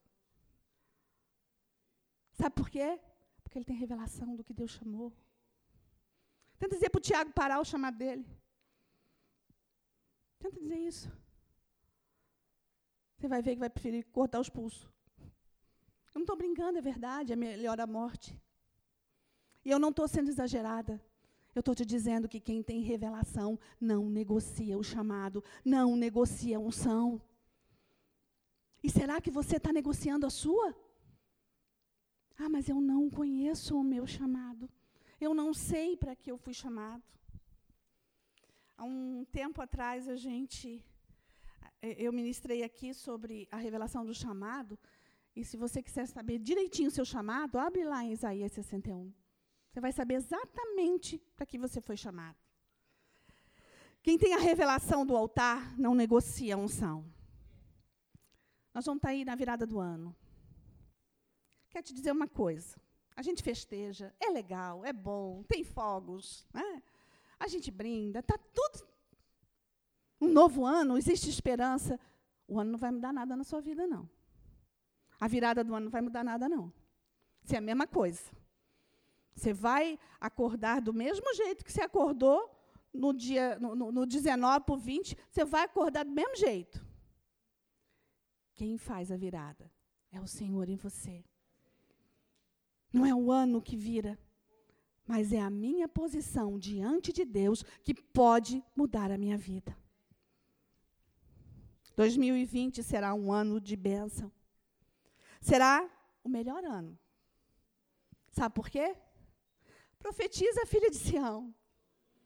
Sabe por quê? Porque ele tem revelação do que Deus chamou. Tenta dizer para o Tiago parar o chamado dele. Tenta dizer isso. Você vai ver que vai preferir cortar os pulsos. Eu não estou brincando, é verdade, é melhor a morte. E eu não estou sendo exagerada. Eu estou te dizendo que quem tem revelação não negocia o chamado, não negocia a unção. E será que você está negociando a sua? Ah, mas eu não conheço o meu chamado. Eu não sei para que eu fui chamado. Há um tempo atrás, a gente, eh, eu ministrei aqui sobre a revelação do chamado, e se você quiser saber direitinho o seu chamado, abre lá em Isaías 61. Você vai saber exatamente para que você foi chamado. Quem tem a revelação do altar não negocia a unção. Nós vamos estar tá aí na virada do ano. Quero te dizer uma coisa. A gente festeja, é legal, é bom, tem fogos, né? a gente brinda, está tudo. Um novo ano, existe esperança. O ano não vai mudar nada na sua vida, não. A virada do ano não vai mudar nada, não. Isso é a mesma coisa. Você vai acordar do mesmo jeito que você acordou no dia no, no, no 19 para o 20, você vai acordar do mesmo jeito. Quem faz a virada é o Senhor em você. Não é o ano que vira, mas é a minha posição diante de Deus que pode mudar a minha vida. 2020 será um ano de bênção será o melhor ano. Sabe por quê? Profetiza, filha de Sião.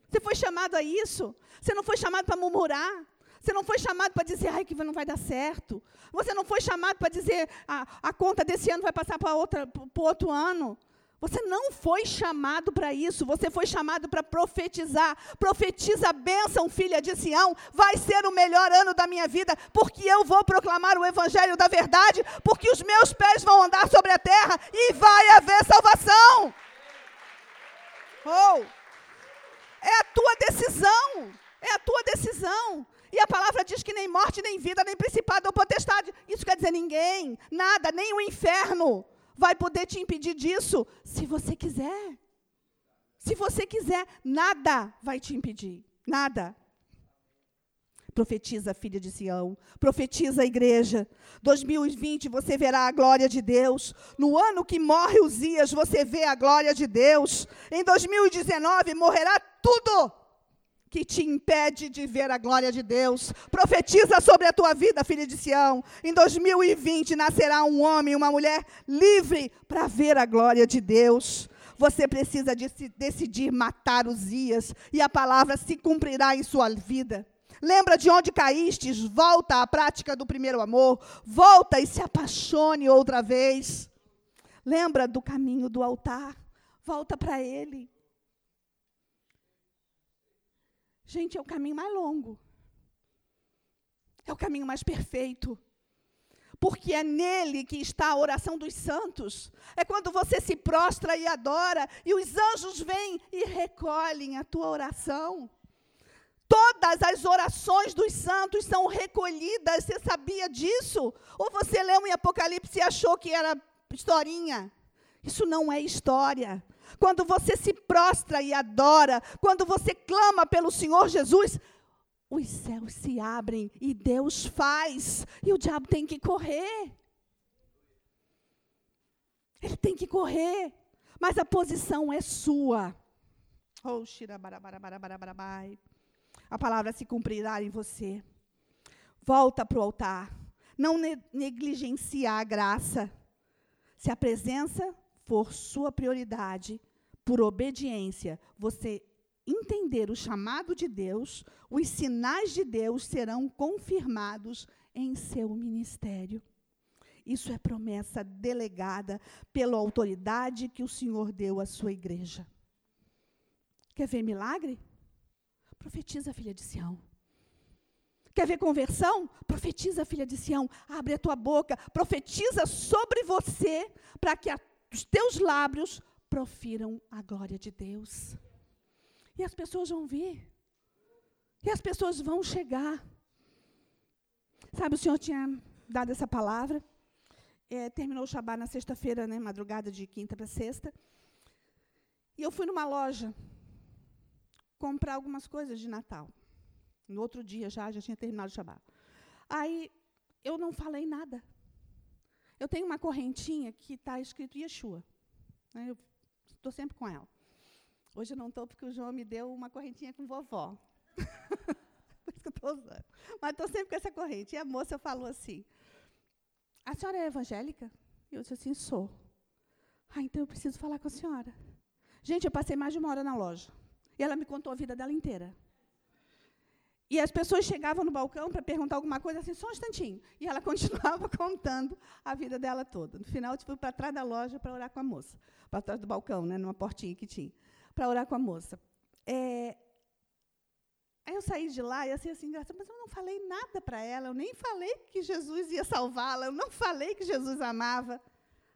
Você foi chamado a isso. Você não foi chamado para murmurar. Você não foi chamado para dizer, ai, que não vai dar certo. Você não foi chamado para dizer, a, a conta desse ano vai passar para outro ano. Você não foi chamado para isso, você foi chamado para profetizar. Profetiza a bênção, filha de Sião. Vai ser o melhor ano da minha vida, porque eu vou proclamar o evangelho da verdade, porque os meus pés vão andar sobre a terra e vai haver salvação. Oh! É a tua decisão. É a tua decisão. E a palavra diz que nem morte, nem vida, nem principado ou potestade. Isso quer dizer ninguém, nada, nem o inferno vai poder te impedir disso se você quiser. Se você quiser, nada vai te impedir. Nada. Profetiza, filha de Sião. Profetiza igreja. 2020 você verá a glória de Deus. No ano que morre Uzias, você vê a glória de Deus. Em 2019 morrerá tudo que te impede de ver a glória de Deus. Profetiza sobre a tua vida, filha de Sião. Em 2020 nascerá um homem e uma mulher livre para ver a glória de Deus. Você precisa de decidir matar os dias e a palavra se cumprirá em sua vida. Lembra de onde caístes? Volta à prática do primeiro amor. Volta e se apaixone outra vez. Lembra do caminho do altar. Volta para ele. Gente, é o caminho mais longo. É o caminho mais perfeito. Porque é nele que está a oração dos santos. É quando você se prostra e adora, e os anjos vêm e recolhem a tua oração. Todas as orações dos santos são recolhidas. Você sabia disso? Ou você leu em Apocalipse e achou que era historinha? Isso não é história quando você se prostra e adora, quando você clama pelo Senhor Jesus, os céus se abrem e Deus faz, e o diabo tem que correr. Ele tem que correr, mas a posição é sua. Oh, a palavra se cumprirá em você. Volta para o altar. Não ne negligencia a graça. Se a presença for sua prioridade, por obediência, você entender o chamado de Deus, os sinais de Deus serão confirmados em seu ministério. Isso é promessa delegada pela autoridade que o Senhor deu à sua igreja. Quer ver milagre? Profetiza, filha de Sião. Quer ver conversão? Profetiza, filha de Sião. Abre a tua boca, profetiza sobre você, para que a, os teus lábios profiram a glória de Deus. E as pessoas vão vir. E as pessoas vão chegar. Sabe, o Senhor tinha dado essa palavra. É, terminou o Shabá na sexta-feira, né, madrugada de quinta para sexta. E eu fui numa loja comprar algumas coisas de Natal. No outro dia já, já tinha terminado o Shabá. Aí eu não falei nada. Eu tenho uma correntinha que está escrito Yeshua. Né, eu estou sempre com ela. Hoje eu não estou porque o João me deu uma correntinha com vovó. Por isso que eu estou usando. Mas estou sempre com essa corrente. E a moça falou assim: A senhora é evangélica? E eu disse assim: Sou. Ah, então eu preciso falar com a senhora. Gente, eu passei mais de uma hora na loja. E ela me contou a vida dela inteira. E as pessoas chegavam no balcão para perguntar alguma coisa assim, só um instantinho. E ela continuava contando a vida dela toda. No final, fui para trás da loja para orar com a moça. Para trás do balcão, né, numa portinha que tinha. Para orar com a moça. É, Aí eu saí de lá e assim, assim, mas eu não falei nada para ela, eu nem falei que Jesus ia salvá-la, eu não falei que Jesus amava.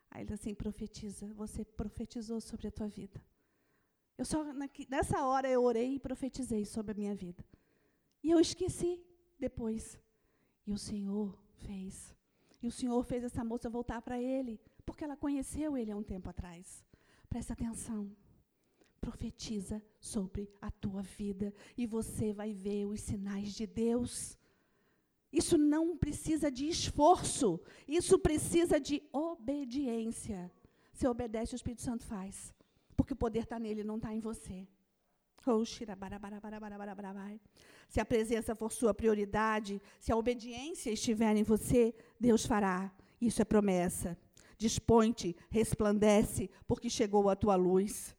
Aí ele assim, profetiza, você profetizou sobre a tua vida. Eu só nessa hora eu orei e profetizei sobre a minha vida. E eu esqueci depois. E o Senhor fez. E o Senhor fez essa moça voltar para ele, porque ela conheceu ele há um tempo atrás. Presta atenção profetiza sobre a tua vida e você vai ver os sinais de Deus. Isso não precisa de esforço, isso precisa de obediência. Você obedece, o Espírito Santo faz, porque o poder está nele, não está em você. Se a presença for sua prioridade, se a obediência estiver em você, Deus fará. Isso é promessa. Dispõe-te, resplandece, porque chegou a tua luz.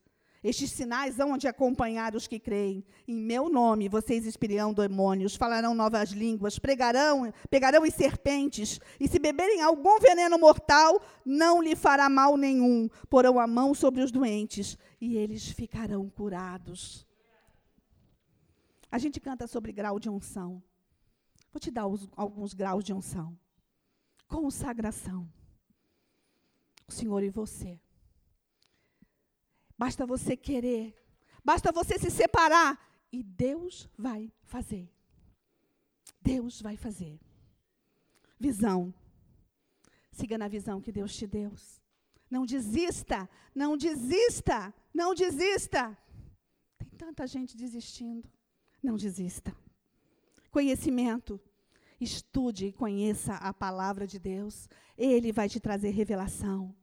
Estes sinais hão de acompanhar os que creem. Em meu nome vocês expirão demônios, falarão novas línguas, pregarão, pegarão em serpentes, e se beberem algum veneno mortal, não lhe fará mal nenhum. Porão a mão sobre os doentes, e eles ficarão curados. A gente canta sobre grau de unção. Vou te dar os, alguns graus de unção. Consagração. O Senhor e você Basta você querer. Basta você se separar. E Deus vai fazer. Deus vai fazer. Visão. Siga na visão que Deus te deu. Não desista, não desista, não desista. Tem tanta gente desistindo. Não desista. Conhecimento. Estude e conheça a palavra de Deus. Ele vai te trazer revelação.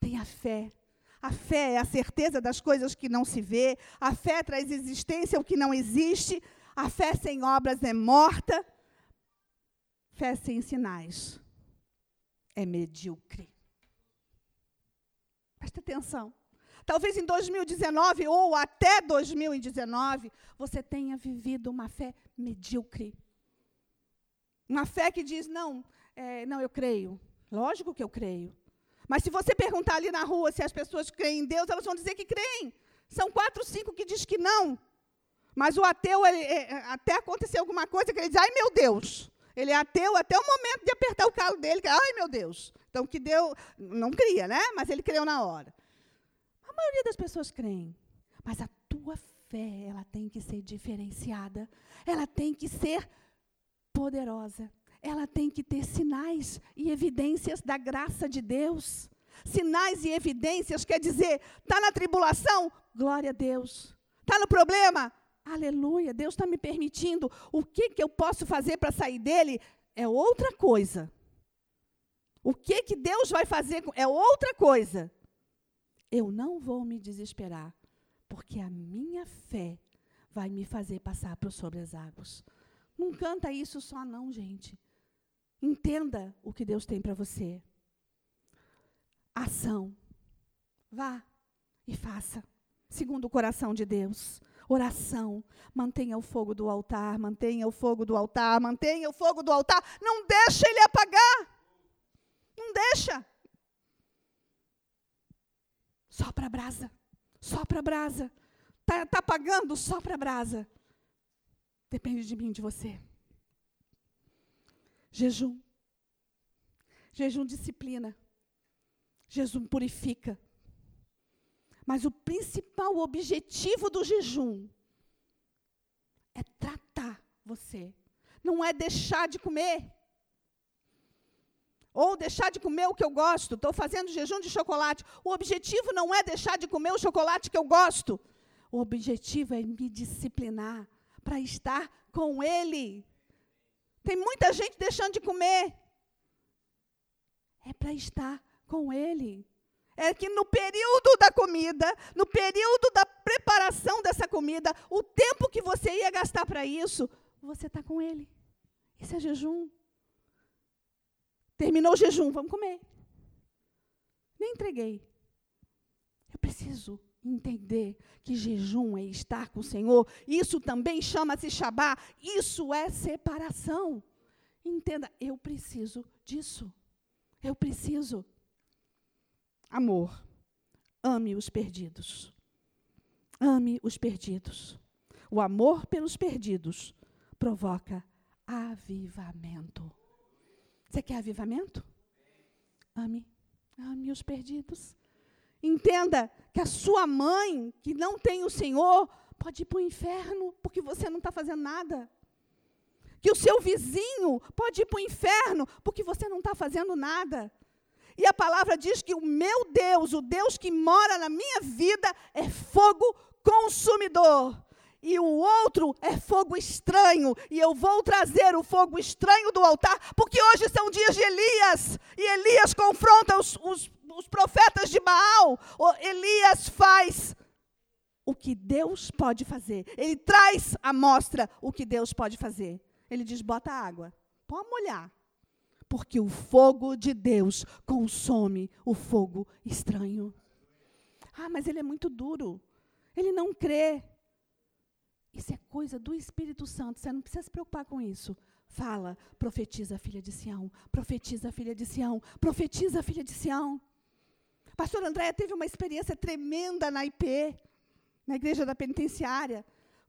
Tenha fé. A fé é a certeza das coisas que não se vê. A fé traz existência ao que não existe. A fé sem obras é morta. Fé sem sinais é medíocre. Presta atenção. Talvez em 2019 ou até 2019 você tenha vivido uma fé medíocre. Uma fé que diz: não, é, não, eu creio. Lógico que eu creio. Mas se você perguntar ali na rua se as pessoas creem em Deus, elas vão dizer que creem. São quatro, cinco que diz que não. Mas o ateu, ele, é, é, até acontecer alguma coisa que ele diz, ai meu Deus. Ele é ateu até o momento de apertar o calo dele, ai meu Deus. Então, que deu, não cria, né? Mas ele creu na hora. A maioria das pessoas creem. Mas a tua fé, ela tem que ser diferenciada. Ela tem que ser poderosa ela tem que ter sinais e evidências da graça de Deus. Sinais e evidências quer dizer, está na tribulação? Glória a Deus. Está no problema? Aleluia, Deus está me permitindo. O que, que eu posso fazer para sair dele? É outra coisa. O que, que Deus vai fazer é outra coisa. Eu não vou me desesperar, porque a minha fé vai me fazer passar por sobre as águas. Não canta isso só, não, gente. Entenda o que Deus tem para você. Ação. Vá e faça, segundo o coração de Deus. Oração. Mantenha o fogo do altar, mantenha o fogo do altar, mantenha o fogo do altar. Não deixa ele apagar. Não deixa. Só para brasa. Só para brasa. Tá, tá apagando só para brasa. Depende de mim, de você. Jejum. Jejum disciplina. Jejum purifica. Mas o principal objetivo do jejum é tratar você. Não é deixar de comer. Ou deixar de comer o que eu gosto. Estou fazendo jejum de chocolate. O objetivo não é deixar de comer o chocolate que eu gosto. O objetivo é me disciplinar para estar com Ele. Tem muita gente deixando de comer. É para estar com Ele. É que no período da comida, no período da preparação dessa comida, o tempo que você ia gastar para isso, você está com Ele. Isso é jejum. Terminou o jejum, vamos comer. Nem entreguei. Eu preciso entender que jejum é estar com o Senhor. Isso também chama-se Shabá. Isso é separação. Entenda, eu preciso disso. Eu preciso. Amor. Ame os perdidos. Ame os perdidos. O amor pelos perdidos provoca avivamento. Você quer avivamento? Ame. Ame os perdidos. Entenda que a sua mãe, que não tem o Senhor, pode ir para o inferno porque você não está fazendo nada. Que o seu vizinho pode ir para o inferno porque você não está fazendo nada. E a palavra diz que o meu Deus, o Deus que mora na minha vida, é fogo consumidor. E o outro é fogo estranho. E eu vou trazer o fogo estranho do altar, porque hoje são dias de Elias. E Elias confronta os, os os profetas de Baal, Elias faz o que Deus pode fazer. Ele traz à mostra o que Deus pode fazer. Ele diz: bota água, pode molhar. Porque o fogo de Deus consome o fogo estranho. Ah, mas ele é muito duro. Ele não crê. Isso é coisa do Espírito Santo. Você não precisa se preocupar com isso. Fala, profetiza, filha de Sião. Profetiza, filha de Sião. Profetiza, filha de Sião. Pastor André teve uma experiência tremenda na IP, na igreja da penitenciária.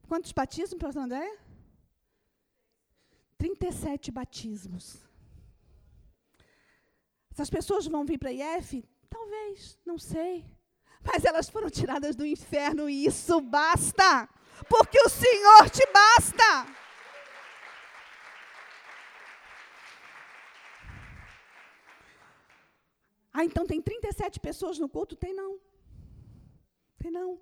Quantos batismos, pastor André? 37 batismos. Essas pessoas vão vir para a IF? Talvez, não sei. Mas elas foram tiradas do inferno e isso basta. Porque o Senhor te basta. Ah, então tem 37 pessoas no culto? Tem não. Tem não.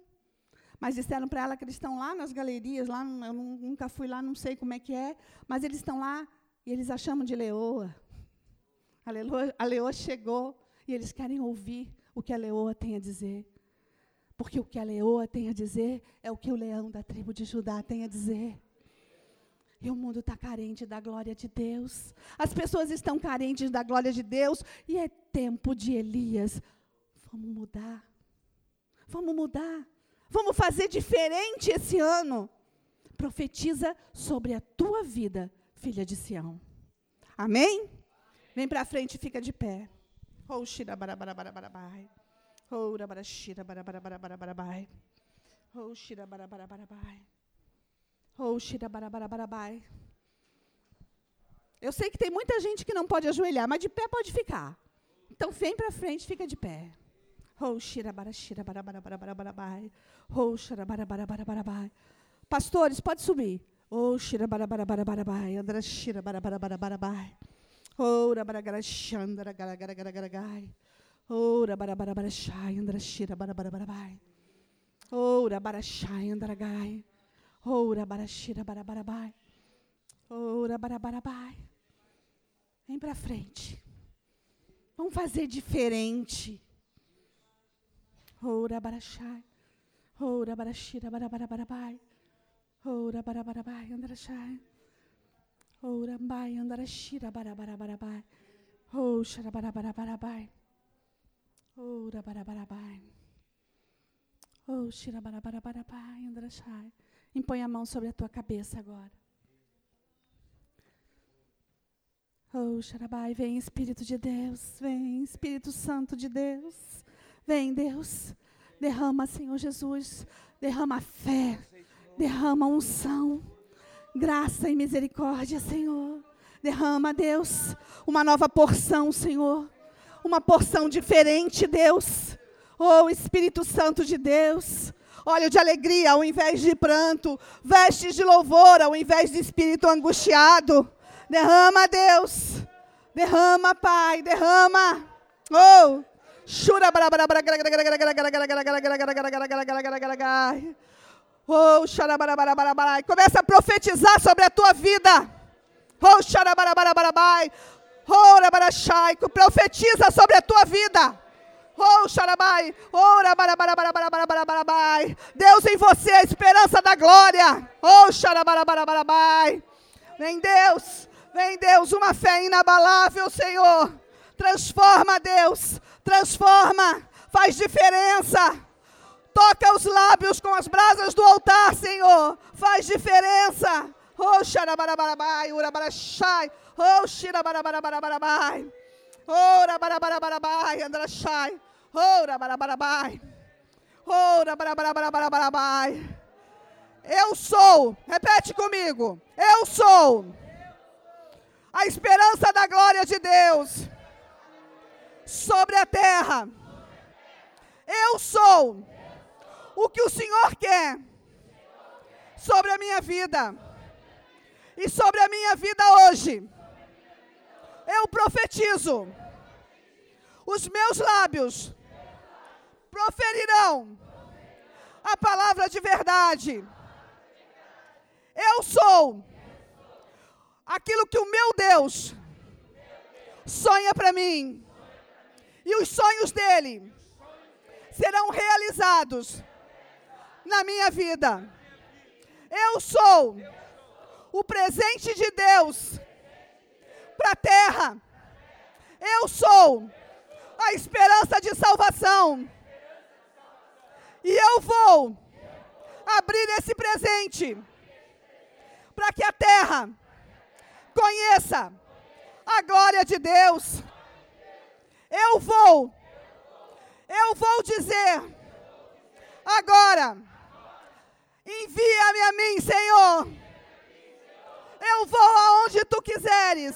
Mas disseram para ela que eles estão lá nas galerias, lá, eu nunca fui lá, não sei como é que é, mas eles estão lá e eles a chamam de leoa. A leoa, a leoa chegou e eles querem ouvir o que a leoa tem a dizer. Porque o que a leoa tem a dizer é o que o leão da tribo de Judá tem a dizer. E o mundo está carente da glória de Deus. As pessoas estão carentes da glória de Deus. E é tempo de Elias. Vamos mudar. Vamos mudar. Vamos fazer diferente esse ano. Profetiza sobre a tua vida, filha de Sião. Amém? Vem para frente e fica de pé. Oh, shira barabarabai. Oh, rabarashira barabarabai. Oh, shira barabarabai. Ou xirabarabarabai. Eu sei que tem muita gente que não pode ajoelhar, mas de pé pode ficar. Então vem para frente, fica de pé. Ou xirabarabarabai. Ou xirabarabarabai. Pastores, pode subir. Ou xirabarabarabai. Andra xirabarabarabai. Ou rabaragarachandra garagaragaragarai. Ou rabarabarabarabai. Andra xirabarabarabai. Ou rabarachai andragai. Oura barashira barabarabai. Oura barabarabai. Vem para frente. Vamos fazer diferente. Oura barashai. Oura barashira barabarabai. Ora barabarabai andarashai. Ora bai andarashira barabarabai. Oh sharabarabarabai. Ora barabarabai. Oh shirabarabarabai andarashai. Impõe a mão sobre a tua cabeça agora. Oh, Xarabai, vem Espírito de Deus, vem Espírito Santo de Deus. Vem, Deus. Derrama, Senhor Jesus. Derrama fé. Derrama unção. Graça e misericórdia, Senhor. Derrama, Deus, uma nova porção, Senhor. Uma porção diferente, Deus. Oh, Espírito Santo de Deus. Óleo de alegria ao invés de pranto. Vestes de louvor ao invés de espírito angustiado. Derrama, Deus. Derrama, Pai. Derrama. Oh. Chura Oh. Começa a profetizar sobre a tua vida. Oh, Oh, rabarachai. Profetiza sobre a tua vida. Oh. Oh, rabarabarabai. Deus em você, a esperança da glória. Oh. Vem Deus. Vem Deus, uma fé inabalável, Senhor. Transforma, Deus. Transforma. Faz diferença. Toca os lábios com as brasas do altar, Senhor. Faz diferença. Oh, xarabarabarabai, urabarachai. Oh, xirabarabarabai. Oh, rabarabarabai, andrachai. Oh, rabarabarabai. Oh, rabarabarabai. Eu sou, repete comigo. Eu sou a esperança da glória de Deus sobre a terra. Eu sou o que o Senhor quer sobre a minha vida e sobre a minha vida hoje. Eu profetizo, os meus lábios proferirão a palavra de verdade. Eu sou aquilo que o meu Deus sonha para mim. E os sonhos dele serão realizados na minha vida. Eu sou o presente de Deus para a terra. Eu sou a esperança de salvação. E eu vou abrir esse presente para que a terra conheça a glória de Deus. Eu vou, eu vou dizer agora Envia-me a mim, Senhor. Eu vou aonde tu quiseres.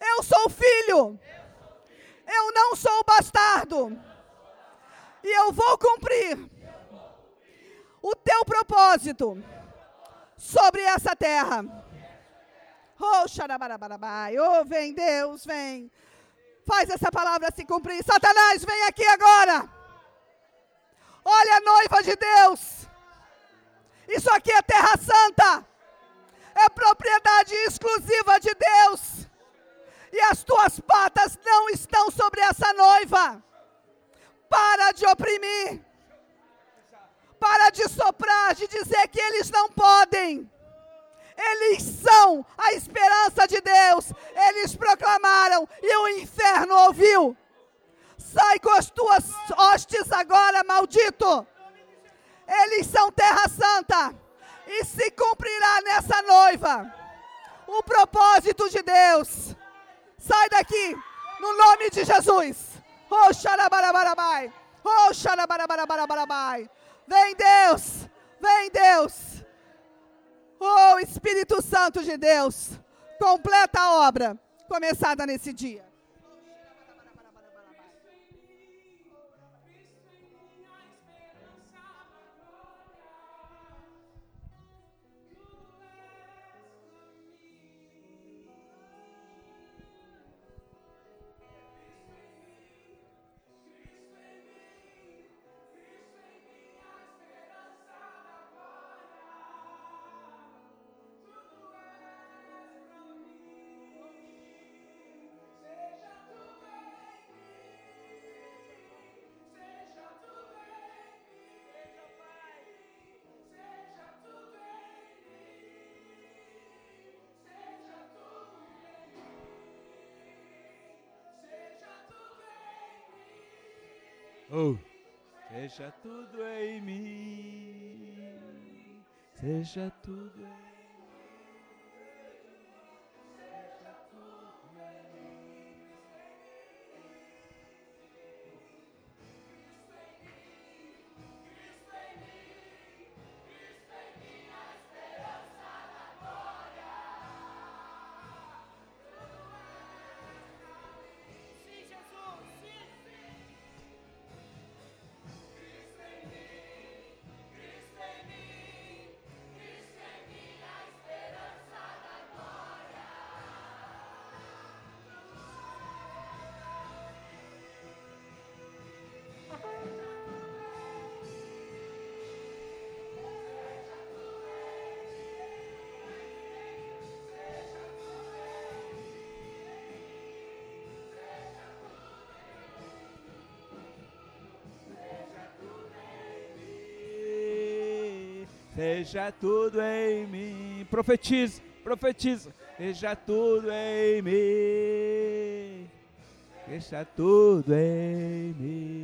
Eu sou filho. Eu não sou bastardo. E eu vou cumprir o teu propósito sobre essa terra. Oh, xarabarabai. Oh, vem Deus, vem. Faz essa palavra se cumprir. Satanás, vem aqui agora. Olha a noiva de Deus. Isso aqui é terra santa. É propriedade exclusiva de Deus. E as tuas patas não estão sobre essa noiva. Para de oprimir. Para de soprar, de dizer que eles não podem. Eles são a esperança de Deus. Eles proclamaram e o inferno ouviu. Sai com as tuas hostes agora, maldito. Eles são terra santa. E se cumprirá nessa noiva o propósito de Deus. Sai daqui, no nome de Jesus. Oh, xarabarabai. Oh, xarabarabai. Vem Deus, vem Deus. Oh, Espírito Santo de Deus, completa a obra começada nesse dia. Seja tudo em mim, seja tudo em mim. Seja tudo em mim. Profetiza, profetiza. Seja tudo em mim. Seja tudo em mim.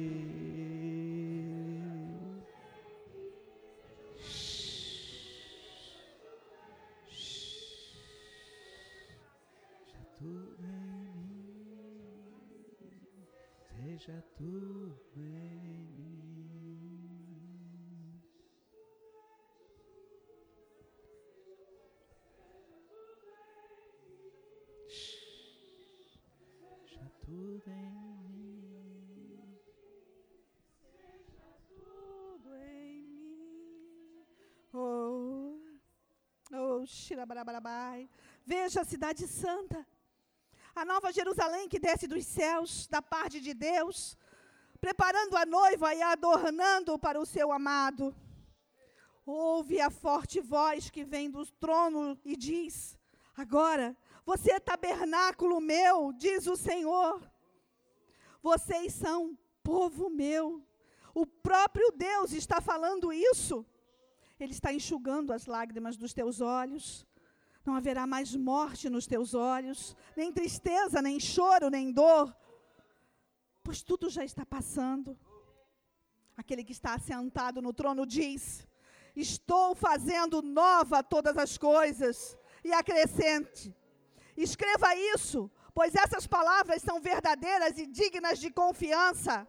Veja a cidade santa. A nova Jerusalém que desce dos céus, da parte de Deus, preparando a noiva e adornando para o seu amado. Ouve a forte voz que vem do trono e diz: Agora, você é tabernáculo meu, diz o Senhor. Vocês são povo meu. O próprio Deus está falando isso. Ele está enxugando as lágrimas dos teus olhos. Não haverá mais morte nos teus olhos, nem tristeza, nem choro, nem dor, pois tudo já está passando. Aquele que está assentado no trono diz: Estou fazendo nova todas as coisas. E acrescente: Escreva isso, pois essas palavras são verdadeiras e dignas de confiança.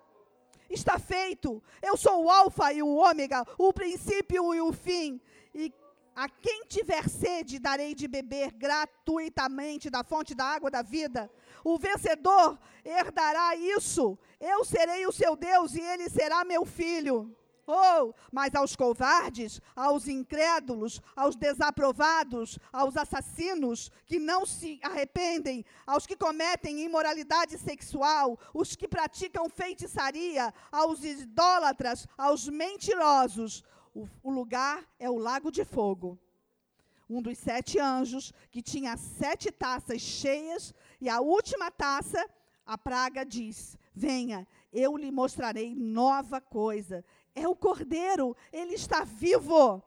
Está feito. Eu sou o Alfa e o Ômega, o princípio e o fim. E a quem tiver sede, darei de beber gratuitamente da fonte da água da vida. O vencedor herdará isso. Eu serei o seu Deus e ele será meu filho. Oh, mas aos covardes, aos incrédulos, aos desaprovados, aos assassinos que não se arrependem, aos que cometem imoralidade sexual, os que praticam feitiçaria, aos idólatras, aos mentirosos, o, o lugar é o lago de fogo. Um dos sete anjos, que tinha sete taças cheias, e a última taça, a praga diz: Venha, eu lhe mostrarei nova coisa. É o cordeiro, ele está vivo.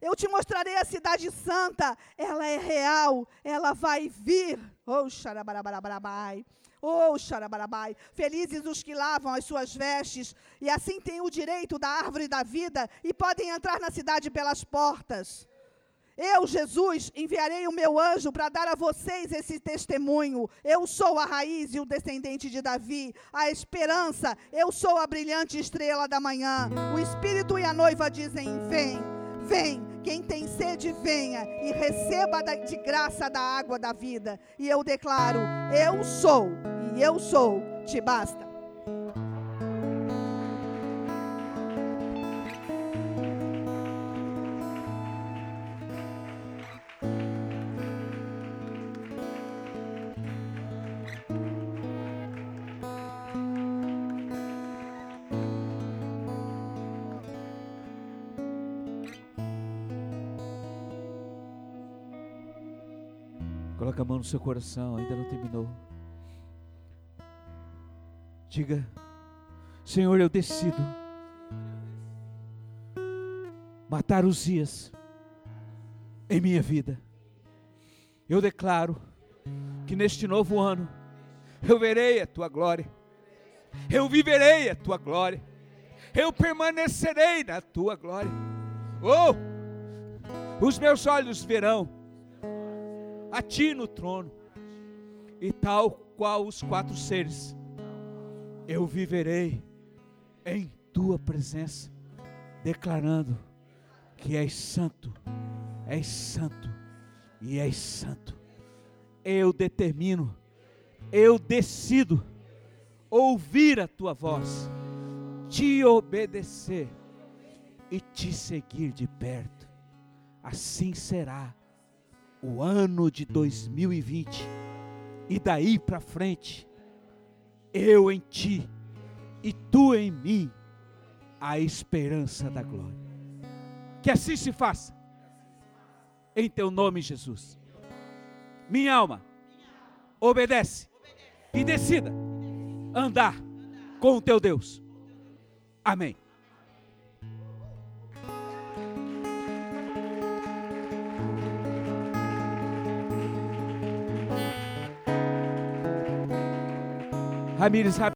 Eu te mostrarei a cidade santa, ela é real, ela vai vir. Oh, xarabarabarabai. Oh, xarabarabai. Felizes os que lavam as suas vestes, e assim têm o direito da árvore da vida e podem entrar na cidade pelas portas. Eu, Jesus, enviarei o meu anjo para dar a vocês esse testemunho. Eu sou a raiz e o descendente de Davi, a esperança. Eu sou a brilhante estrela da manhã. O Espírito e a noiva dizem: Vem, vem. Quem tem sede, venha e receba de graça da água da vida. E eu declaro: Eu sou, e eu sou, te basta. Coloca a mão no seu coração, ainda não terminou. Diga, Senhor, eu decido matar os dias em minha vida. Eu declaro que neste novo ano eu verei a tua glória. Eu viverei a tua glória. Eu permanecerei na tua glória. Oh! Os meus olhos verão a ti no trono. E tal qual os quatro seres, eu viverei em tua presença, declarando que és santo, és santo e és santo. Eu determino, eu decido ouvir a tua voz, te obedecer e te seguir de perto. Assim será o ano de 2020 e daí para frente, eu em ti e tu em mim, a esperança da glória. Que assim se faça, em teu nome, Jesus. Minha alma, obedece e decida andar com o teu Deus. Amém. I mean, it's happening.